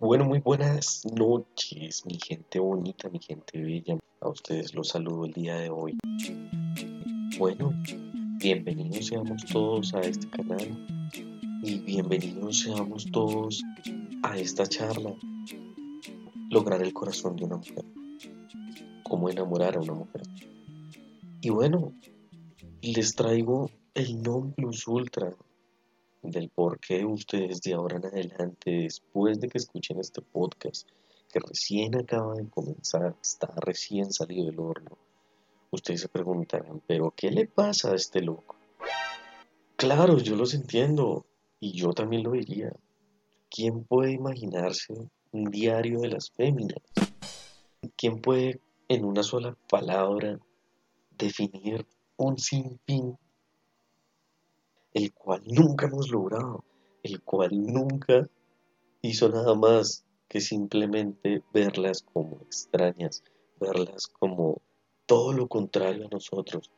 Bueno, muy buenas noches, mi gente bonita, mi gente bella. A ustedes los saludo el día de hoy. Bueno, bienvenidos seamos todos a este canal y bienvenidos seamos todos a esta charla. Lograr el corazón de una mujer. Cómo enamorar a una mujer. Y bueno, les traigo el non plus ultra del por qué ustedes de ahora en adelante, después de que escuchen este podcast, que recién acaba de comenzar, está recién salido del horno, ustedes se preguntarán, pero ¿qué le pasa a este loco? Claro, yo los entiendo y yo también lo diría. ¿Quién puede imaginarse un diario de las féminas? ¿Quién puede en una sola palabra definir un sinfín el cual nunca hemos logrado, el cual nunca hizo nada más que simplemente verlas como extrañas, verlas como todo lo contrario a nosotros.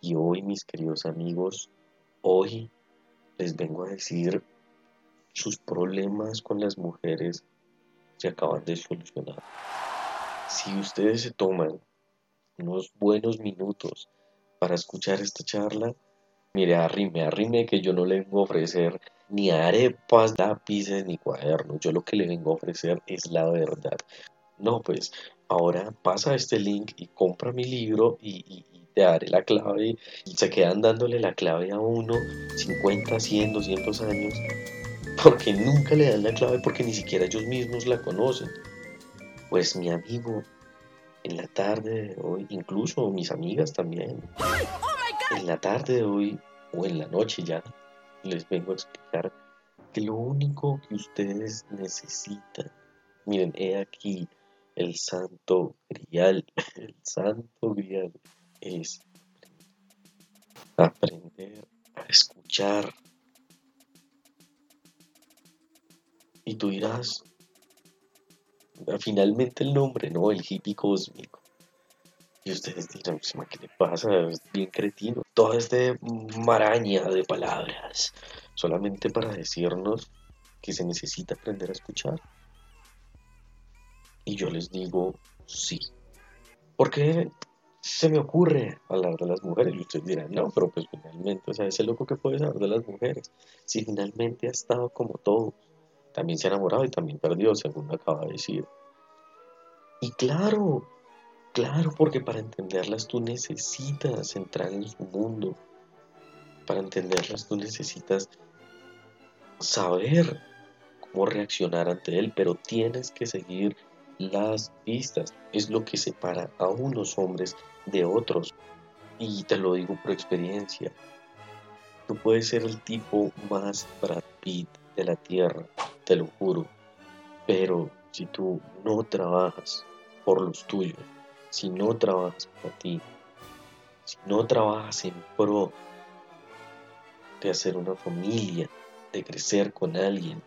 Y hoy, mis queridos amigos, hoy les vengo a decir sus problemas con las mujeres se acaban de solucionar. Si ustedes se toman unos buenos minutos para escuchar esta charla, Mire, arrime, arrime que yo no le vengo a ofrecer ni arepas, lápices, ni cuadernos. Yo lo que le vengo a ofrecer es la verdad. No, pues ahora pasa este link y compra mi libro y, te daré la clave. Y se quedan dándole la clave a uno 50, 100, 200 años porque nunca le dan la clave porque ni siquiera ellos mismos la conocen. Pues mi amigo, en la tarde de hoy, incluso mis amigas también, en la tarde de hoy o en la noche ya les vengo a explicar que lo único que ustedes necesitan, miren, he aquí el santo grial, el santo grial es aprender a escuchar. Y tú dirás, finalmente el nombre, ¿no? El hippie cósmico. Y ustedes dirán, ¿qué le pasa? Es bien cretino. Toda esta maraña de palabras solamente para decirnos que se necesita aprender a escuchar. Y yo les digo, sí. Porque se me ocurre hablar de las mujeres. Y ustedes dirán, no, pero pues finalmente, o sea, ese loco que puede hablar de las mujeres. Si finalmente ha estado como todo, también se ha enamorado y también perdió, según acaba de decir. Y claro, Claro, porque para entenderlas tú necesitas entrar en su mundo. Para entenderlas tú necesitas saber cómo reaccionar ante él, pero tienes que seguir las pistas. Es lo que separa a unos hombres de otros. Y te lo digo por experiencia. Tú puedes ser el tipo más Brad Pitt de la tierra, te lo juro. Pero si tú no trabajas por los tuyos, si no trabajas para ti, si no trabajas en pro de hacer una familia, de crecer con alguien,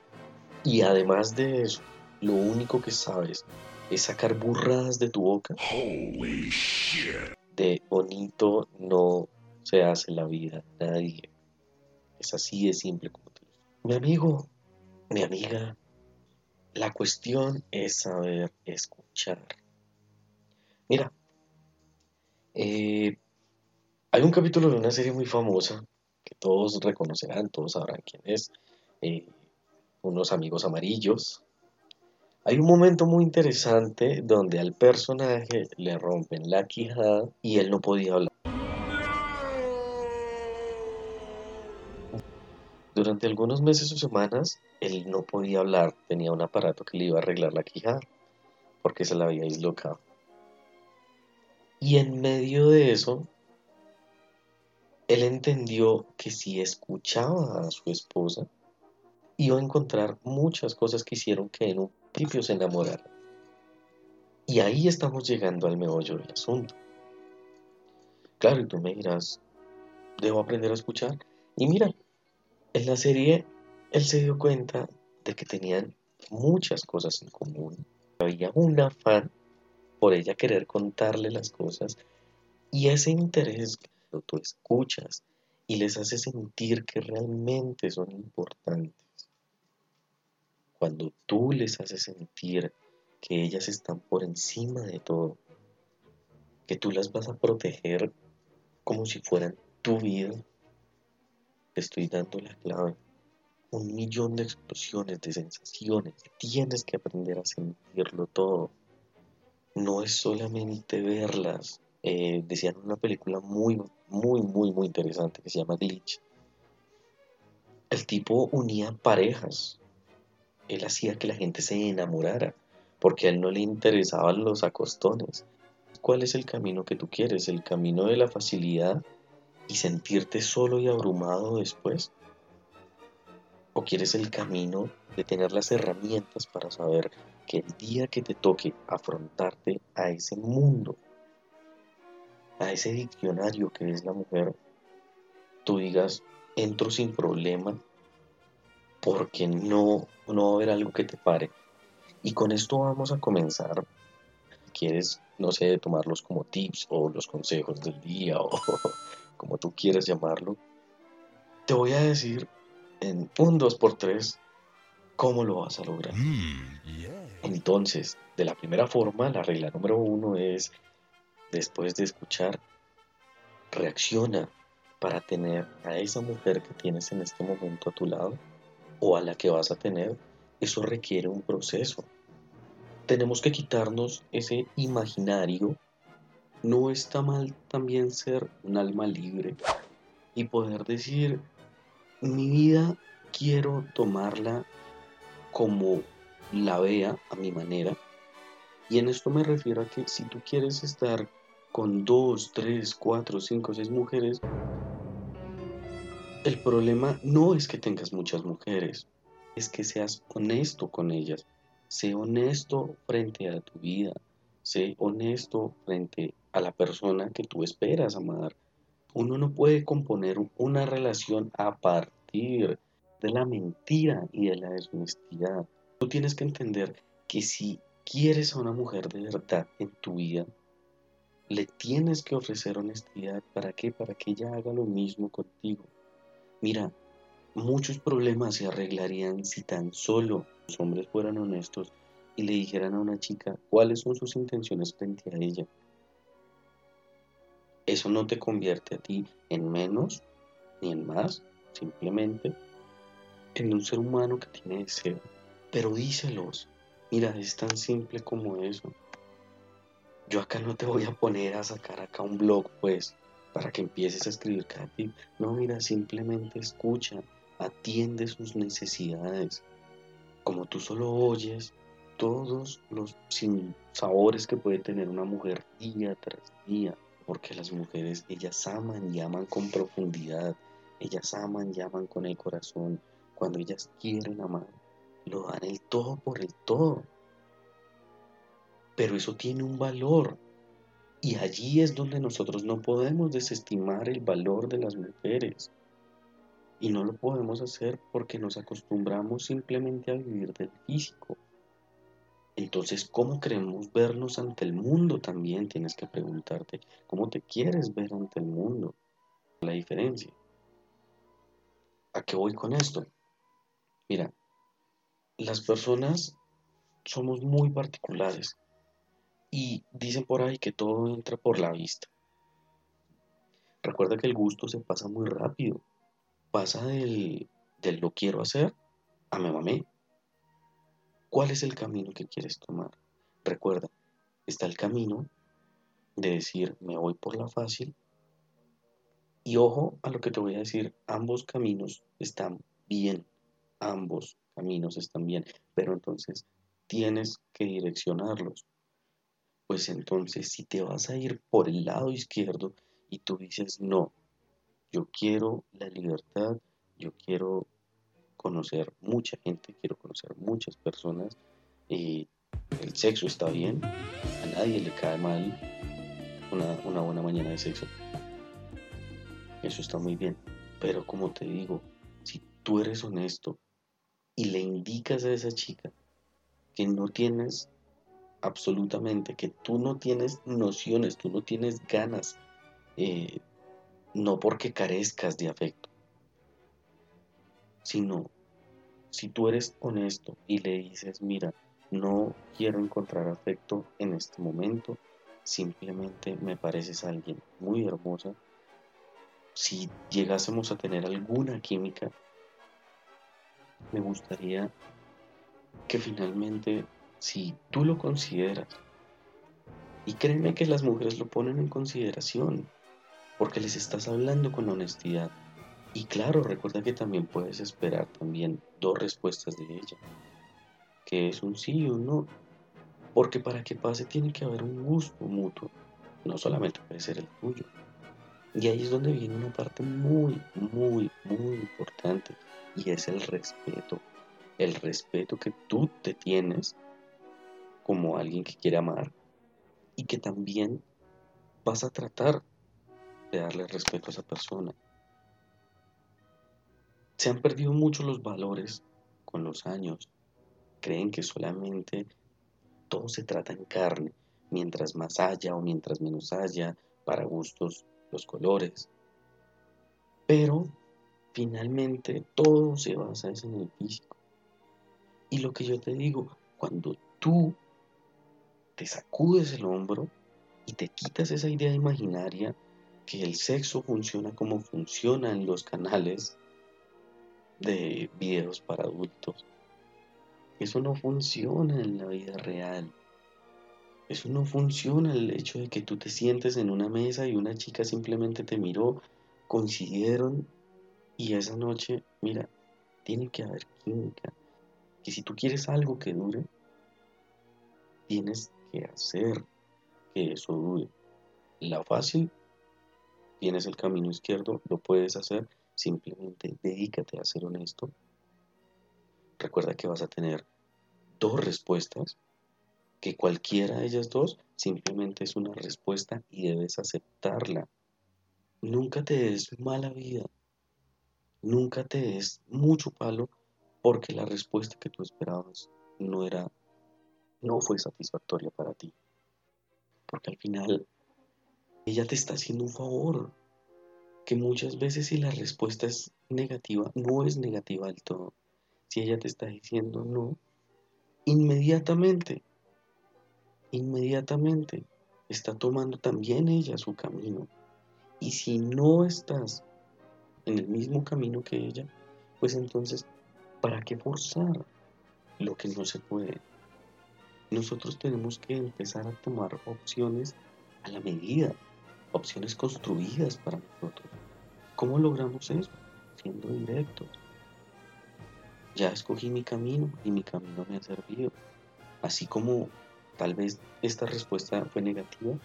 y además de eso, lo único que sabes es sacar burradas de tu boca, de bonito no se hace la vida, nadie. Es así de simple como te digo. Mi amigo, mi amiga, la cuestión es saber escuchar. Mira, eh, hay un capítulo de una serie muy famosa que todos reconocerán, todos sabrán quién es, eh, unos amigos amarillos. Hay un momento muy interesante donde al personaje le rompen la quijada y él no podía hablar. Durante algunos meses o semanas él no podía hablar, tenía un aparato que le iba a arreglar la quijada porque se la había dislocado. Y en medio de eso, él entendió que si escuchaba a su esposa, iba a encontrar muchas cosas que hicieron que en un principio se enamorara. Y ahí estamos llegando al meollo del asunto. Claro, y tú me dirás, debo aprender a escuchar. Y mira, en la serie él se dio cuenta de que tenían muchas cosas en común. Había un afán por ella querer contarle las cosas y ese interés que tú escuchas y les hace sentir que realmente son importantes. cuando tú les haces sentir que ellas están por encima de todo, que tú las vas a proteger como si fueran tu vida, te estoy dando la clave. Un millón de explosiones, de sensaciones. Tienes que aprender a sentirlo todo. No es solamente verlas. Eh, decían una película muy, muy, muy, muy interesante que se llama Glitch. El tipo unía parejas. Él hacía que la gente se enamorara porque a él no le interesaban los acostones. ¿Cuál es el camino que tú quieres? ¿El camino de la facilidad y sentirte solo y abrumado después? ¿O quieres el camino de tener las herramientas para saber que el día que te toque afrontarte a ese mundo, a ese diccionario que es la mujer, tú digas, entro sin problema porque no, no va a haber algo que te pare. Y con esto vamos a comenzar. ¿Quieres, no sé, tomarlos como tips o los consejos del día o como tú quieras llamarlo? Te voy a decir en un 2x3 cómo lo vas a lograr. Mm, Entonces, de la primera forma, la regla número uno es, después de escuchar, reacciona para tener a esa mujer que tienes en este momento a tu lado o a la que vas a tener, eso requiere un proceso. Tenemos que quitarnos ese imaginario. No está mal también ser un alma libre y poder decir, mi vida quiero tomarla como la vea a mi manera. Y en esto me refiero a que si tú quieres estar con dos, tres, cuatro, cinco, seis mujeres, el problema no es que tengas muchas mujeres, es que seas honesto con ellas. Sé honesto frente a tu vida. Sé honesto frente a la persona que tú esperas amar. Uno no puede componer una relación a partir de la mentira y de la deshonestidad. Tú tienes que entender que si quieres a una mujer de verdad en tu vida, le tienes que ofrecer honestidad. ¿Para qué? Para que ella haga lo mismo contigo. Mira, muchos problemas se arreglarían si tan solo los hombres fueran honestos y le dijeran a una chica cuáles son sus intenciones frente a ella. Eso no te convierte a ti en menos ni en más, simplemente en un ser humano que tiene deseo. Pero díselos, mira, es tan simple como eso. Yo acá no te voy a poner a sacar acá un blog, pues, para que empieces a escribir cada tip. No, mira, simplemente escucha, atiende sus necesidades. Como tú solo oyes todos los sabores que puede tener una mujer día tras día, porque las mujeres, ellas aman y aman con profundidad, ellas aman y aman con el corazón. Cuando ellas quieren amar, lo dan el todo por el todo. Pero eso tiene un valor, y allí es donde nosotros no podemos desestimar el valor de las mujeres. Y no lo podemos hacer porque nos acostumbramos simplemente a vivir del físico. Entonces, ¿cómo queremos vernos ante el mundo? También tienes que preguntarte, ¿cómo te quieres ver ante el mundo? La diferencia. ¿A qué voy con esto? Mira, las personas somos muy particulares. Y dicen por ahí que todo entra por la vista. Recuerda que el gusto se pasa muy rápido. Pasa del, del lo quiero hacer a me mamé. ¿Cuál es el camino que quieres tomar? Recuerda, está el camino de decir me voy por la fácil. Y ojo a lo que te voy a decir, ambos caminos están bien, ambos caminos están bien, pero entonces tienes que direccionarlos pues entonces si te vas a ir por el lado izquierdo y tú dices, no, yo quiero la libertad, yo quiero conocer mucha gente, quiero conocer muchas personas, y el sexo está bien, a nadie le cae mal una, una buena mañana de sexo. Eso está muy bien, pero como te digo, si tú eres honesto y le indicas a esa chica que no tienes absolutamente, que tú no tienes nociones, tú no tienes ganas, eh, no porque carezcas de afecto, sino si tú eres honesto y le dices, mira, no quiero encontrar afecto en este momento, simplemente me pareces alguien muy hermosa, si llegásemos a tener alguna química, me gustaría que finalmente, si tú lo consideras, y créeme que las mujeres lo ponen en consideración, porque les estás hablando con honestidad, y claro, recuerda que también puedes esperar también dos respuestas de ella, que es un sí o un no, porque para que pase tiene que haber un gusto mutuo, no solamente puede ser el tuyo. Y ahí es donde viene una parte muy, muy, muy importante, y es el respeto. El respeto que tú te tienes como alguien que quiere amar y que también vas a tratar de darle respeto a esa persona. Se han perdido mucho los valores con los años. Creen que solamente todo se trata en carne, mientras más haya o mientras menos haya, para gustos los colores. Pero finalmente todo se basa en el físico. Y lo que yo te digo, cuando tú te sacudes el hombro y te quitas esa idea imaginaria que el sexo funciona como funciona en los canales de videos para adultos. Eso no funciona en la vida real. Eso no funciona el hecho de que tú te sientes en una mesa y una chica simplemente te miró, coincidieron y esa noche, mira, tiene que haber química. Que si tú quieres algo que dure, tienes que hacer que eso dure. La fácil, tienes el camino izquierdo, lo puedes hacer Simplemente dedícate a ser honesto. Recuerda que vas a tener dos respuestas, que cualquiera de ellas dos simplemente es una respuesta y debes aceptarla. Nunca te des mala vida. Nunca te des mucho palo porque la respuesta que tú esperabas no era no fue satisfactoria para ti. Porque al final ella te está haciendo un favor que muchas veces si la respuesta es negativa, no es negativa del todo. Si ella te está diciendo no, inmediatamente, inmediatamente está tomando también ella su camino. Y si no estás en el mismo camino que ella, pues entonces, ¿para qué forzar lo que no se puede? Nosotros tenemos que empezar a tomar opciones a la medida opciones construidas para nosotros. ¿Cómo logramos eso? Siendo directos. Ya escogí mi camino y mi camino me ha servido. Así como tal vez esta respuesta fue negativa,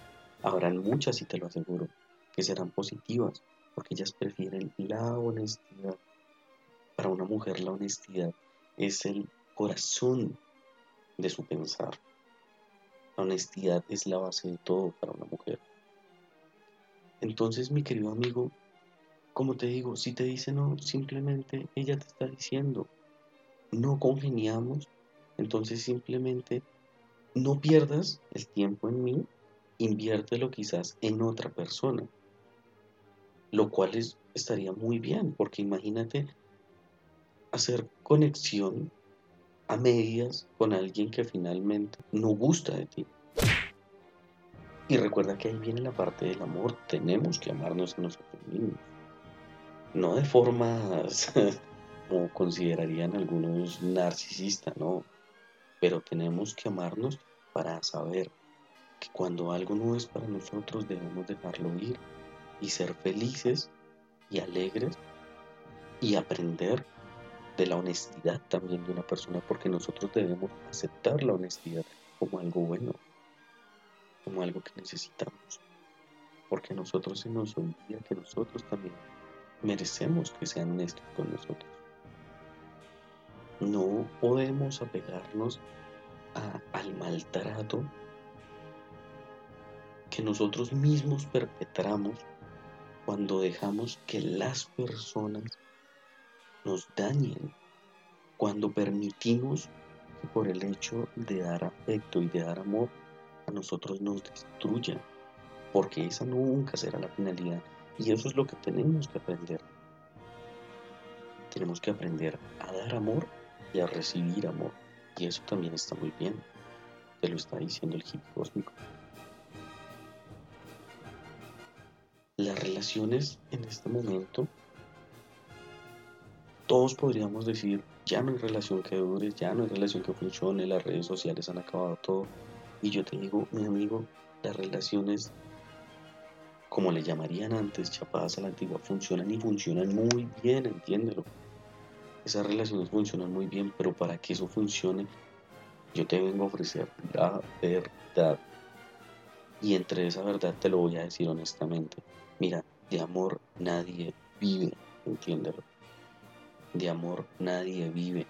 habrán muchas, y te lo aseguro, que serán positivas, porque ellas prefieren la honestidad. Para una mujer la honestidad es el corazón de su pensar. La honestidad es la base de todo para una mujer. Entonces, mi querido amigo, como te digo, si te dice no, simplemente ella te está diciendo, no congeniamos, entonces simplemente no pierdas el tiempo en mí, inviértelo quizás en otra persona, lo cual es, estaría muy bien, porque imagínate hacer conexión a medias con alguien que finalmente no gusta de ti. Y recuerda que ahí viene la parte del amor. Tenemos que amarnos a nosotros mismos. No de formas como considerarían algunos narcisistas, no. Pero tenemos que amarnos para saber que cuando algo no es para nosotros debemos dejarlo ir y ser felices y alegres y aprender de la honestidad también de una persona porque nosotros debemos aceptar la honestidad como algo bueno como algo que necesitamos. Porque nosotros se nos olvida que nosotros también merecemos que sean honestos con nosotros. No podemos apegarnos al maltrato que nosotros mismos perpetramos cuando dejamos que las personas nos dañen, cuando permitimos que por el hecho de dar afecto y de dar amor nosotros nos destruya, porque esa nunca será la finalidad. Y eso es lo que tenemos que aprender. Tenemos que aprender a dar amor y a recibir amor. Y eso también está muy bien. Te lo está diciendo el hippie cósmico. Las relaciones en este momento, todos podríamos decir, ya no hay relación que dure, ya no hay relación que funcione, las redes sociales han acabado todo. Y yo te digo, mi amigo, las relaciones, como le llamarían antes, chapadas a la antigua, funcionan y funcionan muy bien, entiéndelo. Esas relaciones funcionan muy bien, pero para que eso funcione, yo te vengo a ofrecer la verdad. Y entre esa verdad te lo voy a decir honestamente. Mira, de amor nadie vive, entiéndelo. De amor nadie vive.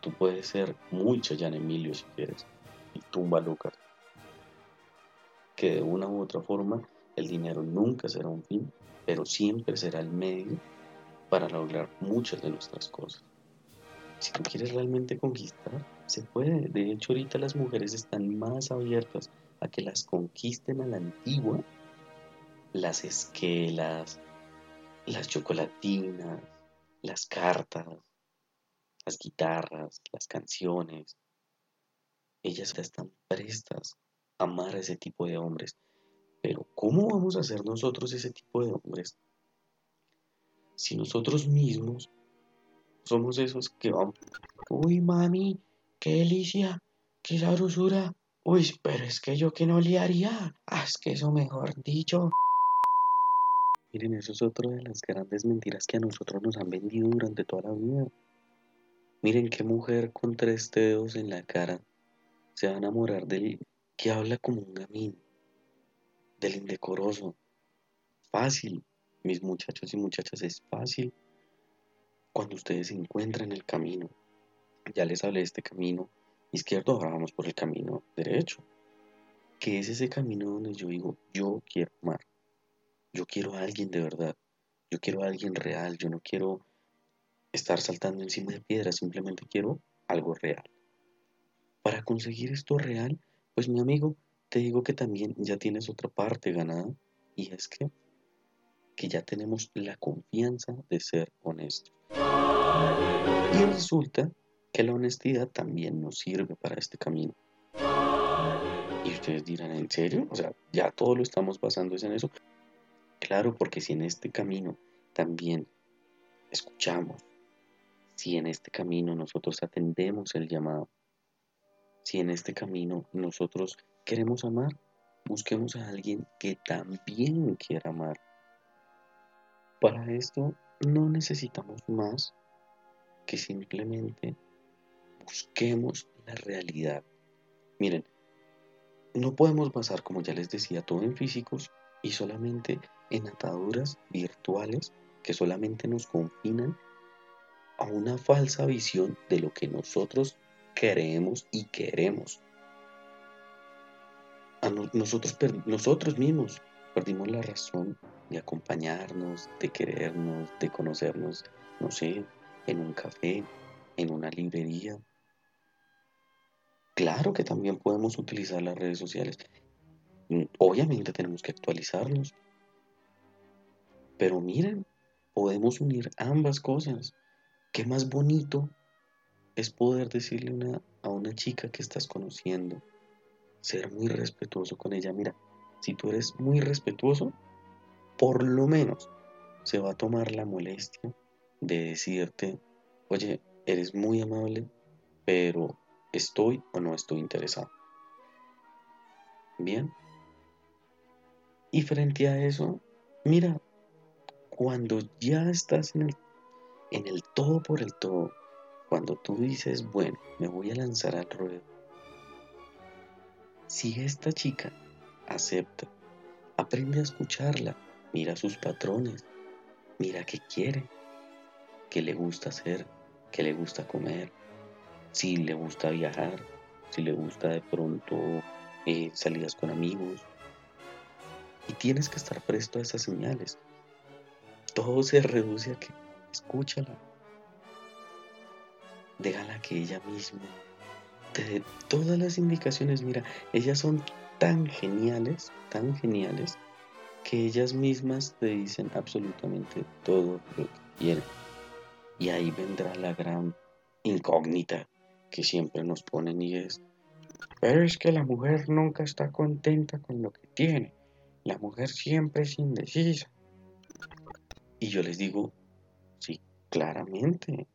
Tú puedes ser muy Chayan Emilio si quieres. Tumba Lucas. Que de una u otra forma el dinero nunca será un fin, pero siempre será el medio para lograr muchas de nuestras cosas. Si tú quieres realmente conquistar, se puede. De hecho, ahorita las mujeres están más abiertas a que las conquisten a la antigua, las esquelas, las chocolatinas, las cartas, las guitarras, las canciones. Ellas están prestas a amar a ese tipo de hombres. Pero ¿cómo vamos a ser nosotros ese tipo de hombres si nosotros mismos somos esos que vamos, uy mami, qué delicia, qué sabrosura, uy, pero es que yo que no le haría, ah, es que eso mejor dicho. Miren, eso es otra de las grandes mentiras que a nosotros nos han vendido durante toda la vida. Miren qué mujer con tres dedos en la cara se va a enamorar del que habla como un gamín, del indecoroso. Fácil, mis muchachos y muchachas, es fácil cuando ustedes se encuentran en el camino. Ya les hablé de este camino izquierdo, ahora vamos por el camino derecho. Que es ese camino donde yo digo, yo quiero amar. Yo quiero a alguien de verdad. Yo quiero a alguien real. Yo no quiero estar saltando encima de piedras, simplemente quiero algo real. Para conseguir esto real, pues mi amigo, te digo que también ya tienes otra parte ganada y es que que ya tenemos la confianza de ser honestos. Y resulta que la honestidad también nos sirve para este camino. Y ustedes dirán, ¿en serio? O sea, ya todo lo estamos basando en eso. Claro, porque si en este camino también escuchamos, si en este camino nosotros atendemos el llamado, si en este camino nosotros queremos amar, busquemos a alguien que también quiera amar para esto no necesitamos más que simplemente busquemos la realidad. Miren, no podemos basar, como ya les decía, todo en físicos y solamente en ataduras virtuales que solamente nos confinan a una falsa visión de lo que nosotros creemos y queremos. A nosotros, nosotros mismos perdimos la razón de acompañarnos, de querernos, de conocernos, no sé, en un café, en una librería. Claro que también podemos utilizar las redes sociales. Mm, obviamente tenemos que actualizarnos. Pero miren, podemos unir ambas cosas. Qué más bonito es poder decirle a una chica que estás conociendo, ser muy respetuoso con ella. Mira, si tú eres muy respetuoso, por lo menos se va a tomar la molestia de decirte, oye, eres muy amable, pero estoy o no estoy interesado. Bien. Y frente a eso, mira, cuando ya estás en el, en el todo por el todo, cuando tú dices, bueno, me voy a lanzar al ruedo, si esta chica acepta, aprende a escucharla, Mira sus patrones, mira qué quiere, qué le gusta hacer, qué le gusta comer, si le gusta viajar, si le gusta de pronto eh, salidas con amigos. Y tienes que estar presto a esas señales. Todo se reduce a que escúchala. Déjala que ella misma te dé todas las indicaciones. Mira, ellas son tan geniales, tan geniales, que ellas mismas te dicen absolutamente todo lo que quieren. Y ahí vendrá la gran incógnita que siempre nos ponen y es, pero es que la mujer nunca está contenta con lo que tiene. La mujer siempre es indecisa. Y yo les digo, sí, claramente.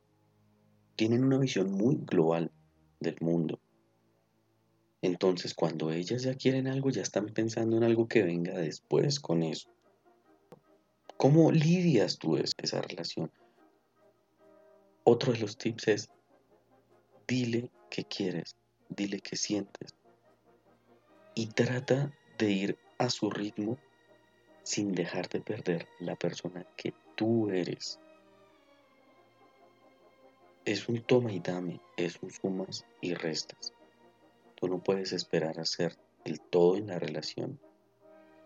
Tienen una visión muy global del mundo. Entonces cuando ellas ya quieren algo, ya están pensando en algo que venga después con eso. ¿Cómo lidias tú esa relación? Otro de los tips es, dile qué quieres, dile qué sientes y trata de ir a su ritmo sin dejar de perder la persona que tú eres. Es un toma y dame, es un sumas y restas. Tú no puedes esperar a ser el todo en la relación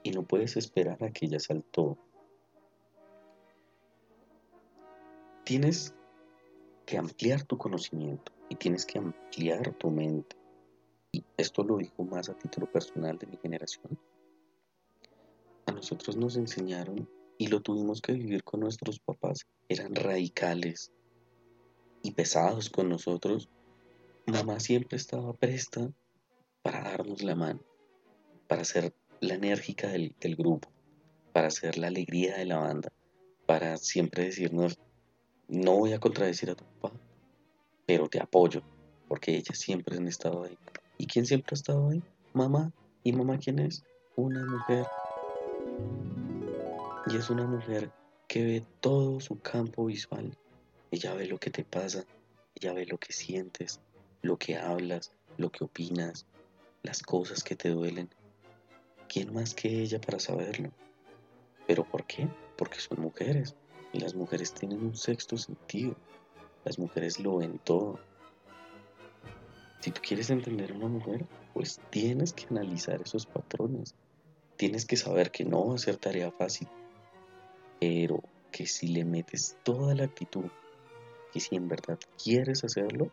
y no puedes esperar a que ella sea el todo. Tienes que ampliar tu conocimiento y tienes que ampliar tu mente. Y esto lo digo más a título personal de mi generación. A nosotros nos enseñaron y lo tuvimos que vivir con nuestros papás. Eran radicales y pesados con nosotros. Mamá siempre estaba presta para darnos la mano, para ser la enérgica del, del grupo, para ser la alegría de la banda, para siempre decirnos, no voy a contradecir a tu papá, pero te apoyo, porque ellas siempre han estado ahí. ¿Y quién siempre ha estado ahí? Mamá. ¿Y mamá quién es? Una mujer. Y es una mujer que ve todo su campo visual. Ella ve lo que te pasa, ella ve lo que sientes, lo que hablas, lo que opinas, las cosas que te duelen. ¿Quién más que ella para saberlo? ¿Pero por qué? Porque son mujeres y las mujeres tienen un sexto sentido. Las mujeres lo ven todo. Si tú quieres entender a una mujer, pues tienes que analizar esos patrones. Tienes que saber que no va a ser tarea fácil, pero que si le metes toda la actitud, que si en verdad quieres hacerlo,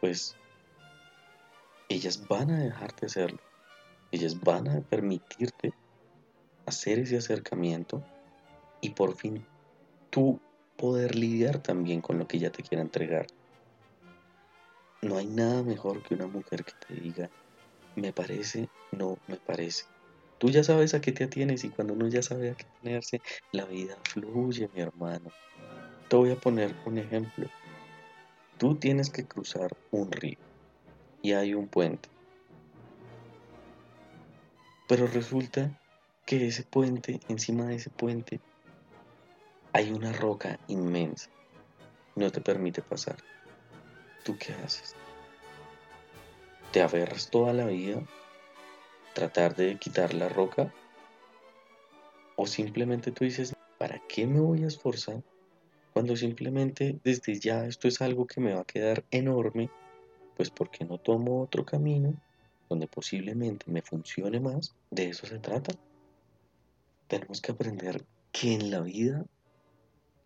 pues ellas van a dejarte hacerlo. Ellas van a permitirte hacer ese acercamiento y por fin tú poder lidiar también con lo que ella te quiera entregar. No hay nada mejor que una mujer que te diga, me parece, no me parece. Tú ya sabes a qué te atienes y cuando uno ya sabe a qué tenerse, la vida fluye, mi hermano. Te voy a poner un ejemplo. Tú tienes que cruzar un río y hay un puente. Pero resulta que ese puente, encima de ese puente, hay una roca inmensa. No te permite pasar. ¿tú qué haces? ¿Te aferras toda la vida? ¿Tratar de quitar la roca? ¿O simplemente tú dices, ¿para qué me voy a esforzar? Cuando simplemente desde ya esto es algo que me va a quedar enorme, pues porque no tomo otro camino donde posiblemente me funcione más? De eso se trata. Tenemos que aprender que en la vida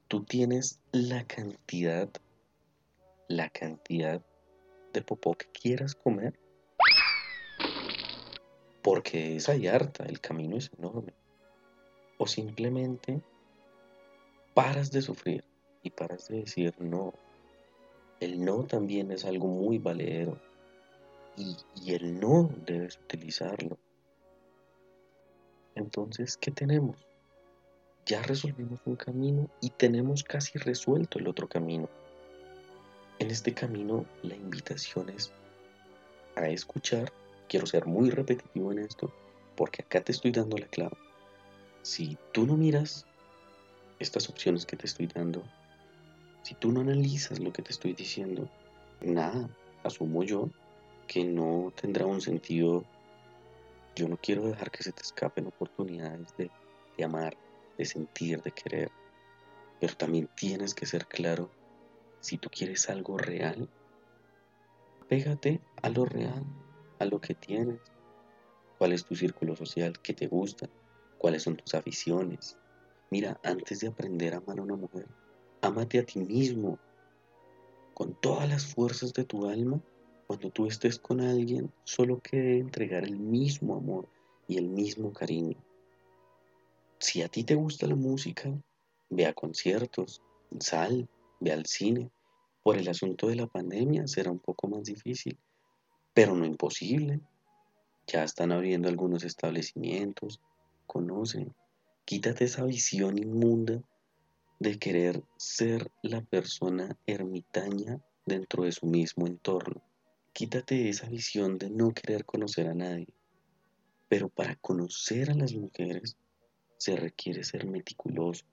tú tienes la cantidad la cantidad de popó que quieras comer. Porque es harta, el camino es enorme. O simplemente paras de sufrir y paras de decir no. El no también es algo muy valedero. Y, y el no debes utilizarlo. Entonces, ¿qué tenemos? Ya resolvimos un camino y tenemos casi resuelto el otro camino. En este camino la invitación es a escuchar. Quiero ser muy repetitivo en esto porque acá te estoy dando la clave. Si tú no miras estas opciones que te estoy dando, si tú no analizas lo que te estoy diciendo, nada, asumo yo que no tendrá un sentido. Yo no quiero dejar que se te escapen oportunidades de, de amar, de sentir, de querer. Pero también tienes que ser claro si tú quieres algo real, pégate a lo real, a lo que tienes. ¿Cuál es tu círculo social? ¿Qué te gusta? ¿Cuáles son tus aficiones? Mira, antes de aprender a amar a una mujer, ámate a ti mismo con todas las fuerzas de tu alma. Cuando tú estés con alguien, solo quede entregar el mismo amor y el mismo cariño. Si a ti te gusta la música, ve a conciertos, sal, ve al cine, Por el asunto de la pandemia será un poco más difícil, pero no imposible. Ya están abriendo algunos establecimientos, conocen. Quítate esa visión inmunda de querer ser la persona ermitaña dentro de su mismo entorno. Quítate esa visión de no querer conocer a nadie. Pero para conocer a las mujeres se requiere ser meticuloso,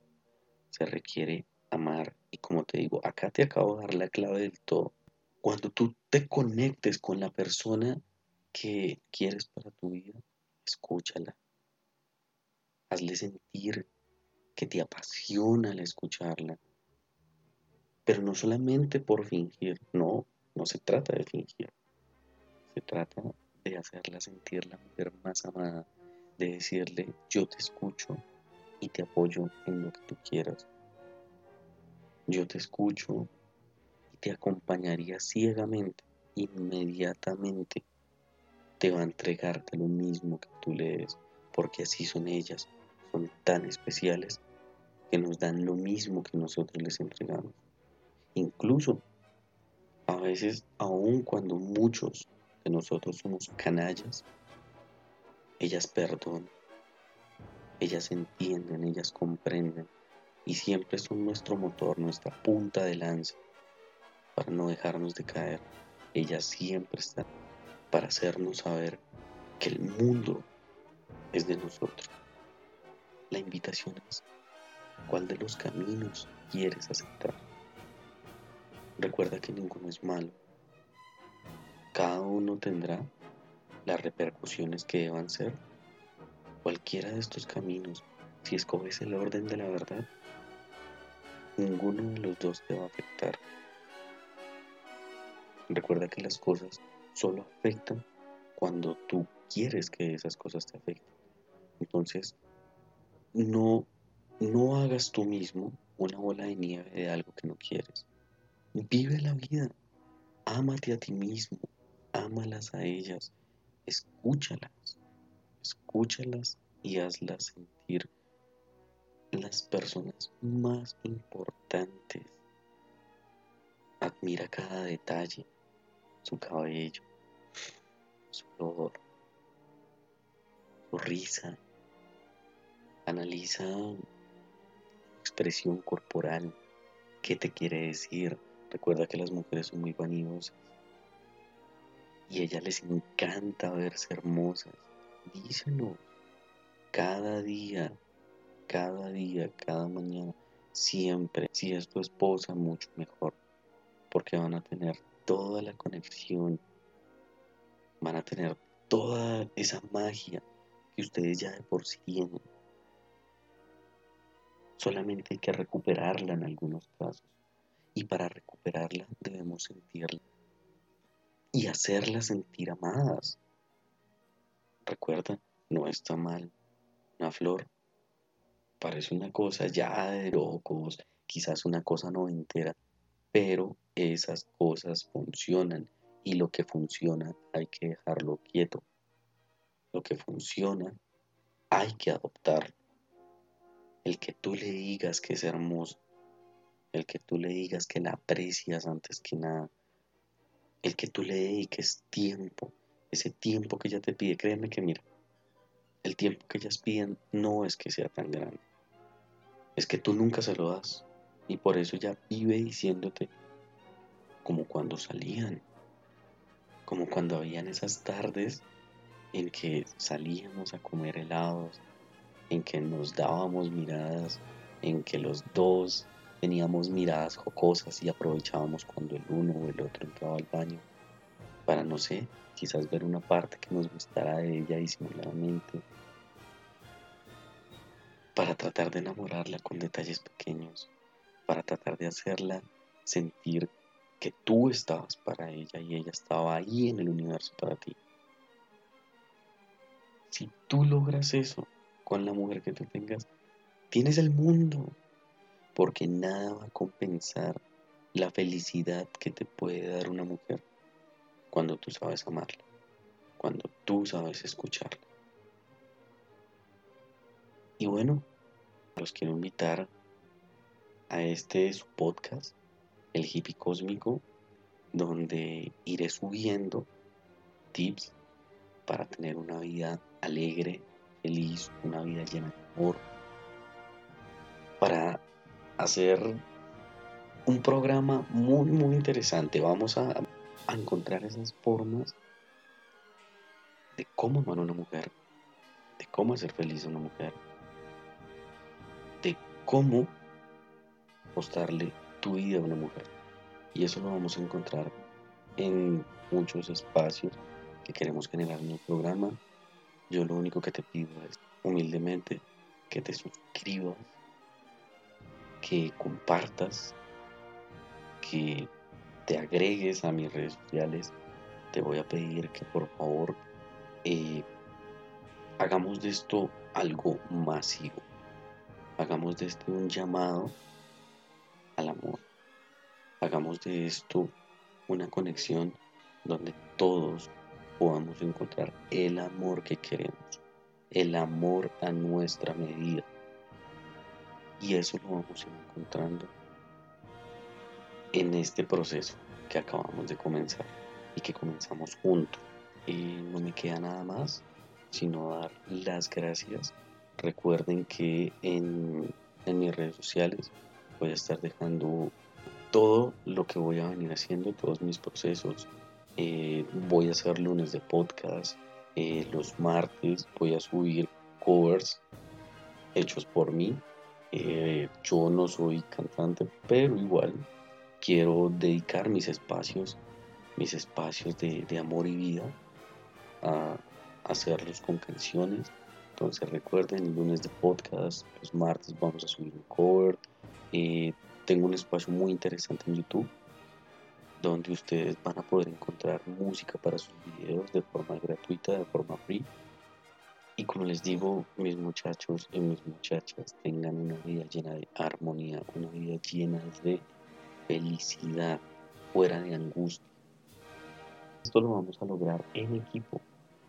se requiere amar. Y como te digo, acá te acabo de dar la clave del todo. Cuando tú te conectes con la persona que quieres para tu vida, escúchala. Hazle sentir que te apasiona al escucharla. Pero no solamente por fingir, no, no se trata de fingir. Se trata de hacerla sentir la mujer más amada, de decirle yo te escucho y te apoyo en lo que tú quieras. Yo te escucho y te acompañaría ciegamente, inmediatamente. Te va a entregarte lo mismo que tú lees, porque así son ellas, son tan especiales que nos dan lo mismo que nosotros les entregamos. Incluso a veces, aun cuando muchos de nosotros somos canallas, ellas perdonan, ellas entienden, ellas comprenden y siempre son nuestro motor, nuestra punta de lanza para no dejarnos de caer. Ellas siempre están para hacernos saber que el mundo es de nosotros. La invitación es, ¿cuál de los caminos quieres aceptar? Recuerda que ninguno es malo. Cada uno tendrá las repercusiones que deban ser. Cualquiera de estos caminos, si escoges el orden de la verdad, ninguno de los dos te va a afectar. Recuerda que las cosas solo afectan cuando tú quieres que esas cosas te afecten. Entonces, no, no hagas tú mismo una bola de nieve de algo que no quieres. Vive la vida. Ámate a ti mismo. Ámalas a ellas. Escúchalas. Escúchalas y hazlas sentir las personas más importantes. Admira cada detalle, su cabello, su olor, su risa. Analiza expresión corporal, qué te quiere decir. Recuerda que las mujeres son muy vanidosas y a les encanta verse hermosas. Díselo cada día cada día, cada mañana, siempre, si es tu esposa, mucho mejor, porque van a tener toda la conexión, van a tener toda esa magia que ustedes ya de por sí tienen. Solamente hay que recuperarla en algunos casos. Y para recuperarla debemos sentirla y hacerla sentir amadas. Recuerda, no está mal. Una flor parece una cosa ya de locos, quizás una cosa no entera, pero esas cosas funcionan y lo que funciona hay que dejarlo quieto. Lo que funciona hay que adoptarlo. El que tú le digas que es hermoso, el que tú le digas que la aprecias antes que nada, el que tú le dediques tiempo, ese tiempo que ella te pide, créeme que mira, el tiempo que ellas piden no es que sea tan grande. Es que tú nunca se lo das. Y por eso ella vive diciéndote como cuando salían, como cuando habían esas tardes en que salíamos a comer helados, en que nos dábamos miradas, en que los dos teníamos miradas jocosas y aprovechábamos cuando el uno o el otro entraba al baño para, no sé, quizás ver una parte que nos gustara de ella disimuladamente para tratar de enamorarla con detalles pequeños, para tratar de hacerla sentir que tú estabas para ella y ella estaba ahí en el universo para ti. Si tú logras eso con la mujer que te tengas, tienes el mundo, porque nada va a compensar la felicidad que te puede dar una mujer cuando tú sabes amarla, cuando tú sabes escucharla. Y bueno, los quiero invitar a este podcast el hippie cósmico, donde iré subiendo tips para tener una vida alegre, feliz, una vida llena de amor, para hacer un programa muy, muy interesante. Vamos a, encontrar esas formas de cómo amar a una mujer, de cómo hacer feliz a una mujer, de cómo mostrarle tu vida a una mujer. Y eso lo vamos a encontrar en muchos espacios que queremos generar en el programa. Yo lo único que te pido es humildemente que te suscribas, que compartas, que te agregues a mis redes sociales. Te voy a pedir que por favor eh, hagamos de esto algo masivo. Hagamos de esto un llamado al amor. Hagamos de esto una conexión donde todos podamos encontrar el amor que queremos, el amor a nuestra medida. Y eso lo vamos a encontrando en este proceso que acabamos de comenzar y que comenzamos juntos. Y no me queda nada más sino dar las gracias. Recuerden que en, en mis redes sociales voy a estar dejando todo lo que voy a venir haciendo, todos mis procesos. Eh, voy a hacer lunes de podcast, eh, los martes voy a subir covers hechos por mí. Eh, yo no soy cantante, pero igual quiero dedicar mis espacios, mis espacios de, amor y vida a, hacerlos con canciones. Entonces recuerden, lunes de podcast, los martes vamos a subir un cover. Tengo un espacio muy interesante en YouTube donde ustedes van a poder encontrar música para sus videos de forma gratuita, de forma free. Y como les digo, mis muchachos y mis muchachas tengan una vida llena de armonía, una vida llena de felicidad, fuera de angustia. Esto lo vamos a lograr en equipo.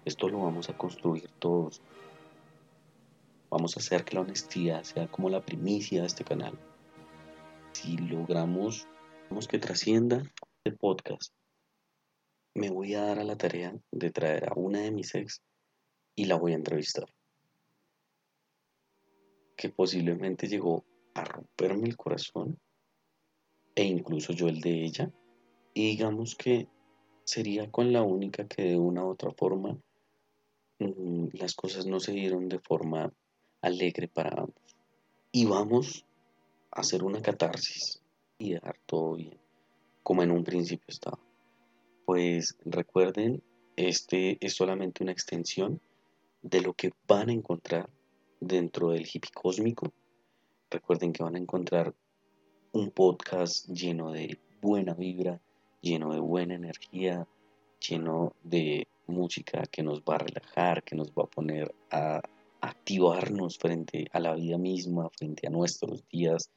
Esto lo vamos a construir todos. Vamos a hacer que la honestidad sea como la primicia de este canal. Si logramos que trascienda el podcast, me voy a dar a la tarea de traer a una de mis ex y la voy a entrevistar. Que posiblemente llegó a romperme el corazón e incluso yo el de ella. Y digamos que sería con la única que de una u otra forma mm, las cosas no se dieron de forma alegre para ambos. Y vamos a hacer una catarsis y dejar todo bien, como en un principio estaba. Pues recuerden, este es solamente una extensión de lo que van a encontrar dentro del hippie cósmico. Recuerden que van a encontrar un podcast lleno de buena vibra, lleno de buena energía, lleno de música que nos va a relajar, que nos va a poner a activarnos frente a la vida misma, frente a nuestros días.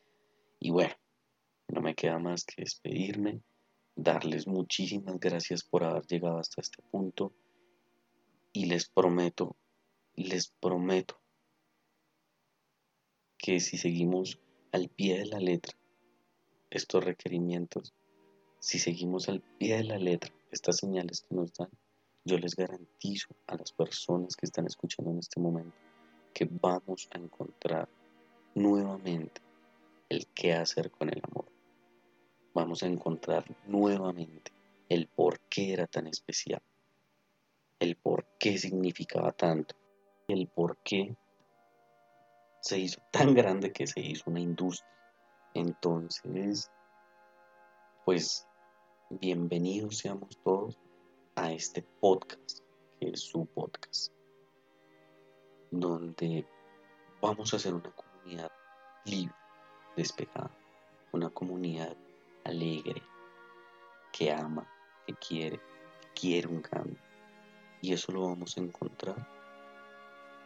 Y bueno, no me queda más que despedirme, darles muchísimas gracias por haber llegado hasta este punto y les prometo, les prometo que si seguimos al pie de la letra estos requerimientos, si seguimos al pie de la letra estas señales que nos dan, yo les garantizo a las personas que están escuchando en este momento que vamos a encontrar nuevamente el qué hacer con el amor. Vamos a encontrar nuevamente el por qué era tan especial, el por qué significaba tanto, el por qué se hizo tan grande que se hizo una industria. Entonces, pues bienvenidos seamos todos a este podcast, que es su podcast, donde vamos a hacer una comunidad libre, despejada, una comunidad alegre, que ama, que quiere, quiere un cambio. Y eso lo vamos a encontrar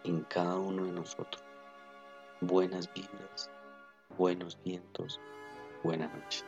en cada uno de nosotros. Buenas vibras buenos vientos, buena noche.